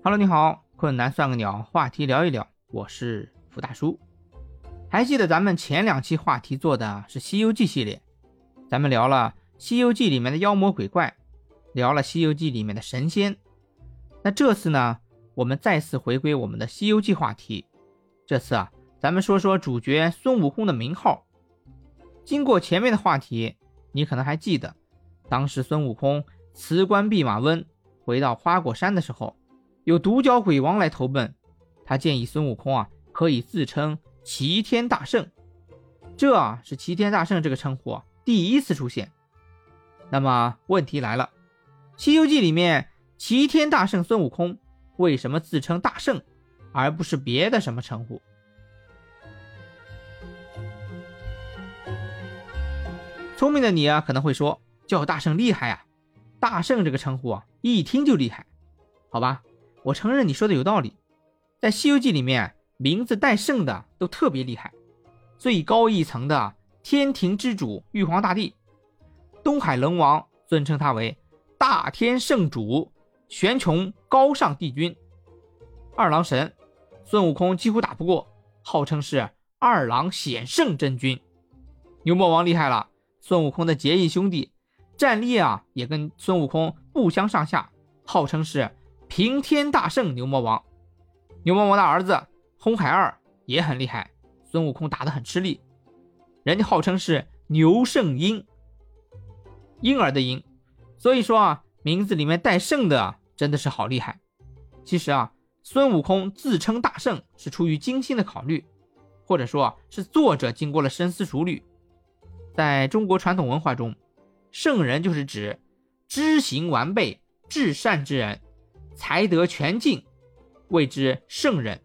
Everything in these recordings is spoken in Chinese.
Hello，你好，困难算个鸟，话题聊一聊，我是福大叔。还记得咱们前两期话题做的是《西游记》系列，咱们聊了《西游记》里面的妖魔鬼怪，聊了《西游记》里面的神仙。那这次呢，我们再次回归我们的《西游记》话题。这次啊，咱们说说主角孙悟空的名号。经过前面的话题，你可能还记得，当时孙悟空辞官弼马温，回到花果山的时候，有独角鬼王来投奔，他建议孙悟空啊，可以自称。齐天大圣，这啊是齐天大圣这个称呼啊第一次出现。那么问题来了，《西游记》里面齐天大圣孙悟空为什么自称大圣，而不是别的什么称呼？聪明的你啊可能会说，叫大圣厉害啊，大圣这个称呼啊一听就厉害。好吧，我承认你说的有道理，在《西游记》里面。名字带“圣”的都特别厉害，最高一层的天庭之主玉皇大帝，东海龙王尊称他为大天圣主，玄穹高尚帝君。二郎神孙悟空几乎打不过，号称是二郎显圣真君。牛魔王厉害了，孙悟空的结义兄弟，战力啊也跟孙悟空不相上下，号称是平天大圣牛魔王。牛魔王的儿子。红孩儿也很厉害，孙悟空打得很吃力，人家号称是牛圣婴，婴儿的婴，所以说啊，名字里面带圣的真的是好厉害。其实啊，孙悟空自称大圣是出于精心的考虑，或者说是作者经过了深思熟虑。在中国传统文化中，圣人就是指知行完备、至善之人，才德全尽，谓之圣人。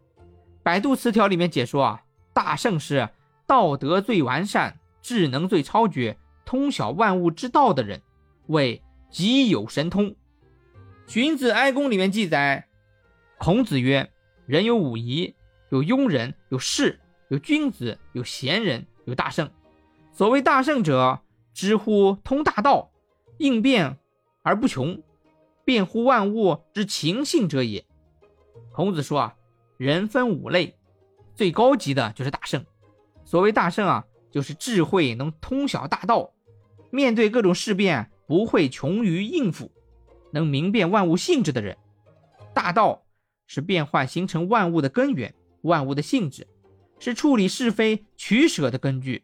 百度词条里面解说啊，大圣是道德最完善、智能最超绝、通晓万物之道的人，为极有神通。荀子哀公里面记载，孔子曰：“人有五夷，有庸人，有士，有君子，有贤人，有大圣。所谓大圣者，知乎通大道，应变而不穷，辩乎万物之情性者也。”孔子说啊。人分五类，最高级的就是大圣。所谓大圣啊，就是智慧能通晓大道，面对各种事变不会穷于应付，能明辨万物性质的人。大道是变幻形成万物的根源，万物的性质是处理是非取舍的根据。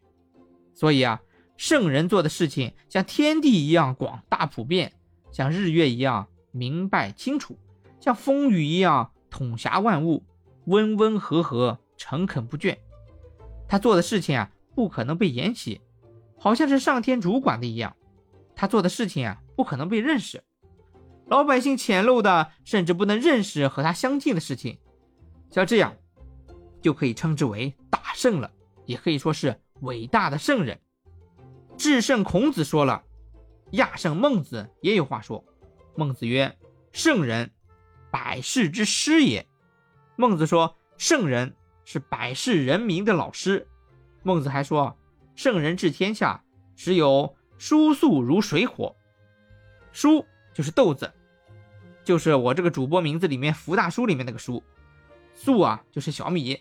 所以啊，圣人做的事情像天地一样广大普遍，像日月一样明白清楚，像风雨一样统辖万物。温温和和，诚恳不倦。他做的事情啊，不可能被言起，好像是上天主管的一样。他做的事情啊，不可能被认识，老百姓浅陋的甚至不能认识和他相近的事情。像这样，就可以称之为大圣了，也可以说是伟大的圣人。至圣孔子说了，亚圣孟子也有话说。孟子曰：“圣人，百世之师也。”孟子说：“圣人是百世人民的老师。”孟子还说：“圣人治天下，时有叔粟如水火。”叔就是豆子，就是我这个主播名字里面福大叔里面那个叔。粟啊就是小米，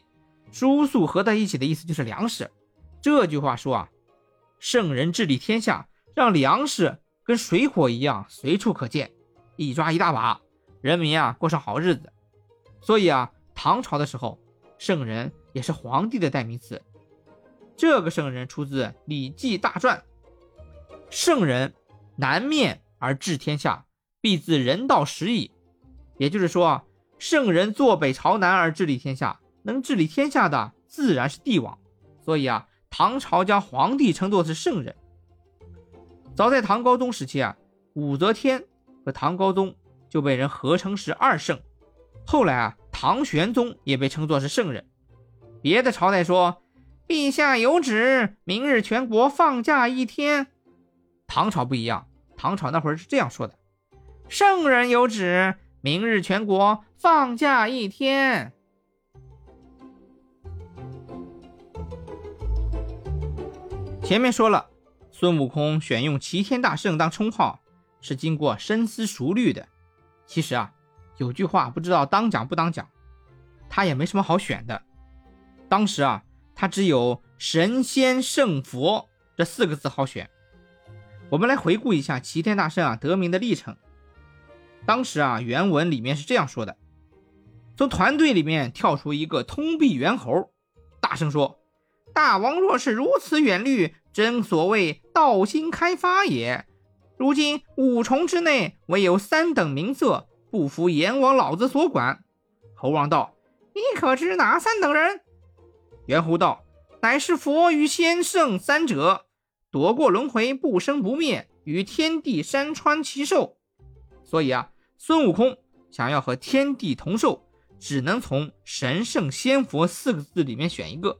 叔粟合在一起的意思就是粮食。这句话说啊，圣人治理天下，让粮食跟水火一样随处可见，一抓一大把，人民啊过上好日子。所以啊。唐朝的时候，圣人也是皇帝的代名词。这个圣人出自《礼记大传》，圣人南面而治天下，必自人道始矣。也就是说，圣人坐北朝南而治理天下，能治理天下的自然是帝王。所以啊，唐朝将皇帝称作是圣人。早在唐高宗时期啊，武则天唐高宗就被人合称是二圣。后来啊。唐玄宗也被称作是圣人，别的朝代说陛下有旨，明日全国放假一天。唐朝不一样，唐朝那会儿是这样说的：圣人有旨，明日全国放假一天。前面说了，孙悟空选用齐天大圣当称号是经过深思熟虑的。其实啊。有句话不知道当讲不当讲，他也没什么好选的。当时啊，他只有“神仙圣佛”这四个字好选。我们来回顾一下齐天大圣啊得名的历程。当时啊，原文里面是这样说的：从团队里面跳出一个通臂猿猴，大声说：“大王若是如此远虑，真所谓道心开发也。如今五重之内，唯有三等名色，不服阎王老子所管。”猴王道：“你可知哪三等人？”猿猴道：“乃是佛与仙圣三者，躲过轮回，不生不灭，与天地山川齐寿。”所以啊，孙悟空想要和天地同寿，只能从神圣仙佛四个字里面选一个。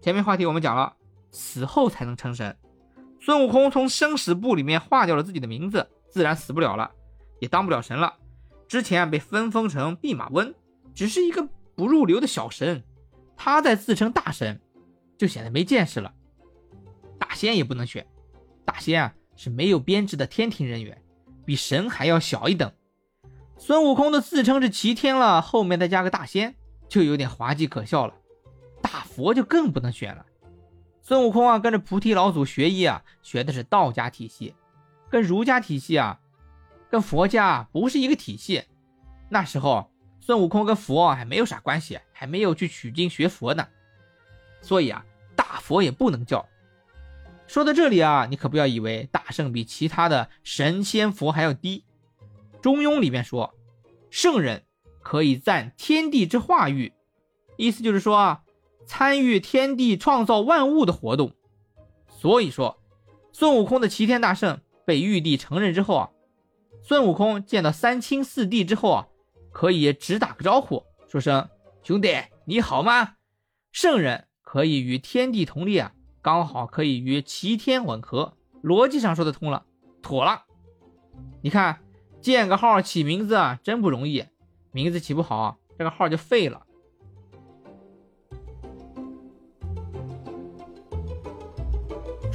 前面话题我们讲了，死后才能成神。孙悟空从生死簿里面划掉了自己的名字，自然死不了了，也当不了神了。之前被分封成弼马温，只是一个不入流的小神，他在自称大神，就显得没见识了。大仙也不能选，大仙啊是没有编制的天庭人员。比神还要小一等，孙悟空都自称是齐天了，后面再加个大仙，就有点滑稽可笑了。大佛就更不能选了。孙悟空啊，跟着菩提老祖学医啊，学的是道家体系，跟儒家体系啊，跟佛家不是一个体系。那时候孙悟空跟佛还没有啥关系，还没有去取经学佛呢，所以啊，大佛也不能叫。说到这里啊，你可不要以为大圣比其他的神仙佛还要低。中庸里面说，圣人可以赞天地之化育，意思就是说啊，参与天地创造万物的活动。所以说，孙悟空的齐天大圣被玉帝承认之后啊，孙悟空见到三清四帝之后啊，可以只打个招呼，说声兄弟你好吗？圣人可以与天地同立啊。刚好可以与齐天吻合，逻辑上说得通了，妥了。你看，建个号起名字啊，真不容易，名字起不好，这个号就废了。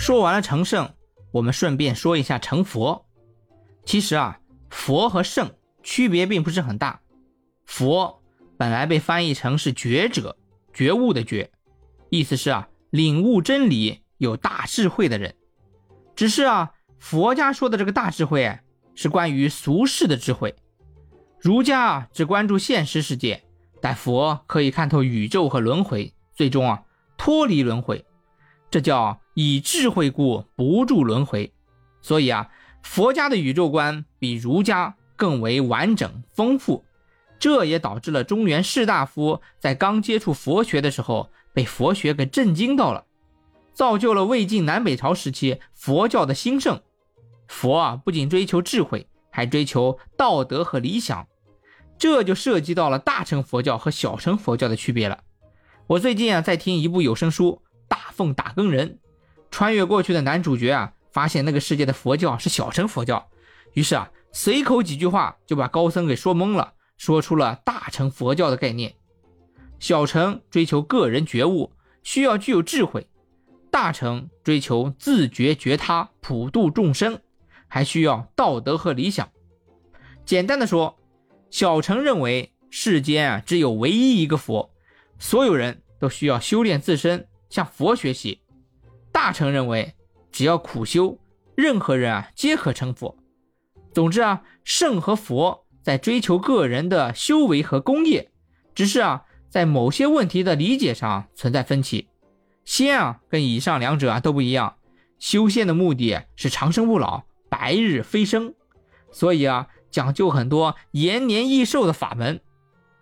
说完了成圣，我们顺便说一下成佛。其实啊，佛和圣区别并不是很大。佛本来被翻译成是觉者，觉悟的觉，意思是啊。领悟真理、有大智慧的人，只是啊，佛家说的这个大智慧是关于俗世的智慧，儒家啊只关注现实世界，但佛可以看透宇宙和轮回，最终啊脱离轮回，这叫以智慧故不住轮回。所以啊，佛家的宇宙观比儒家更为完整丰富，这也导致了中原士大夫在刚接触佛学的时候。被佛学给震惊到了，造就了魏晋南北朝时期佛教的兴盛。佛啊，不仅追求智慧，还追求道德和理想，这就涉及到了大乘佛教和小乘佛教的区别了。我最近啊，在听一部有声书《大奉打更人》，穿越过去的男主角啊，发现那个世界的佛教是小乘佛教，于是啊，随口几句话就把高僧给说懵了，说出了大乘佛教的概念。小乘追求个人觉悟，需要具有智慧；大乘追求自觉觉他，普度众生，还需要道德和理想。简单的说，小乘认为世间啊只有唯一一个佛，所有人都需要修炼自身，向佛学习；大乘认为只要苦修，任何人啊皆可成佛。总之啊，圣和佛在追求个人的修为和功业，只是啊。在某些问题的理解上存在分歧，仙啊跟以上两者啊都不一样，修仙的目的是长生不老、白日飞升，所以啊讲究很多延年益寿的法门。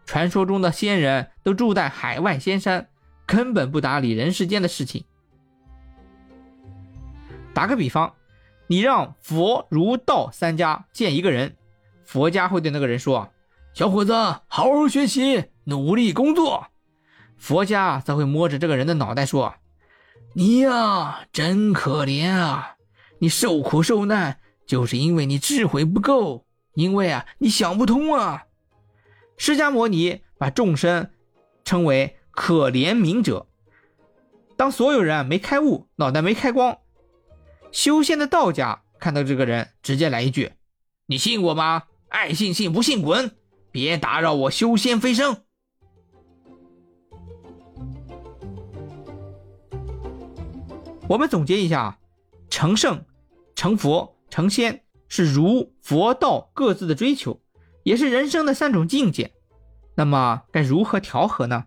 传说中的仙人都住在海外仙山，根本不打理人世间的事情。打个比方，你让佛、儒、道三家见一个人，佛家会对那个人说：“小伙子，好好学习。”努力工作，佛家则会摸着这个人的脑袋说：“你呀，真可怜啊！你受苦受难，就是因为你智慧不够，因为啊，你想不通啊。”释迦摩尼把众生称为可怜悯者。当所有人没开悟，脑袋没开光，修仙的道家看到这个人，直接来一句：“你信我吗？爱信信，不信滚！”别打扰我修仙飞升。我们总结一下，成圣、成佛、成仙是儒、佛、道各自的追求，也是人生的三种境界。那么该如何调和呢？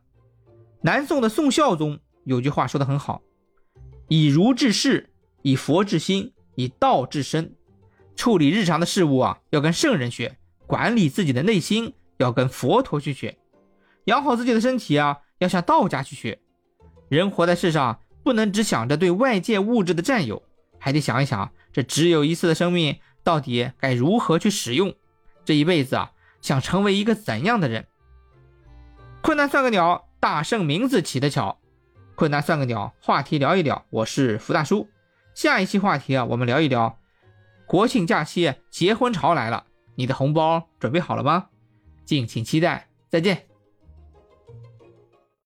南宋的宋孝宗有句话说的很好：“以儒治世，以佛治心，以道治身。”处理日常的事物啊，要跟圣人学；管理自己的内心，要跟佛陀去学；养好自己的身体啊，要向道家去学。人活在世上。不能只想着对外界物质的占有，还得想一想，这只有一次的生命，到底该如何去使用？这一辈子啊，想成为一个怎样的人？困难算个鸟，大圣名字起得巧。困难算个鸟，话题聊一聊。我是福大叔。下一期话题啊，我们聊一聊国庆假期结婚潮来了，你的红包准备好了吗？敬请期待，再见。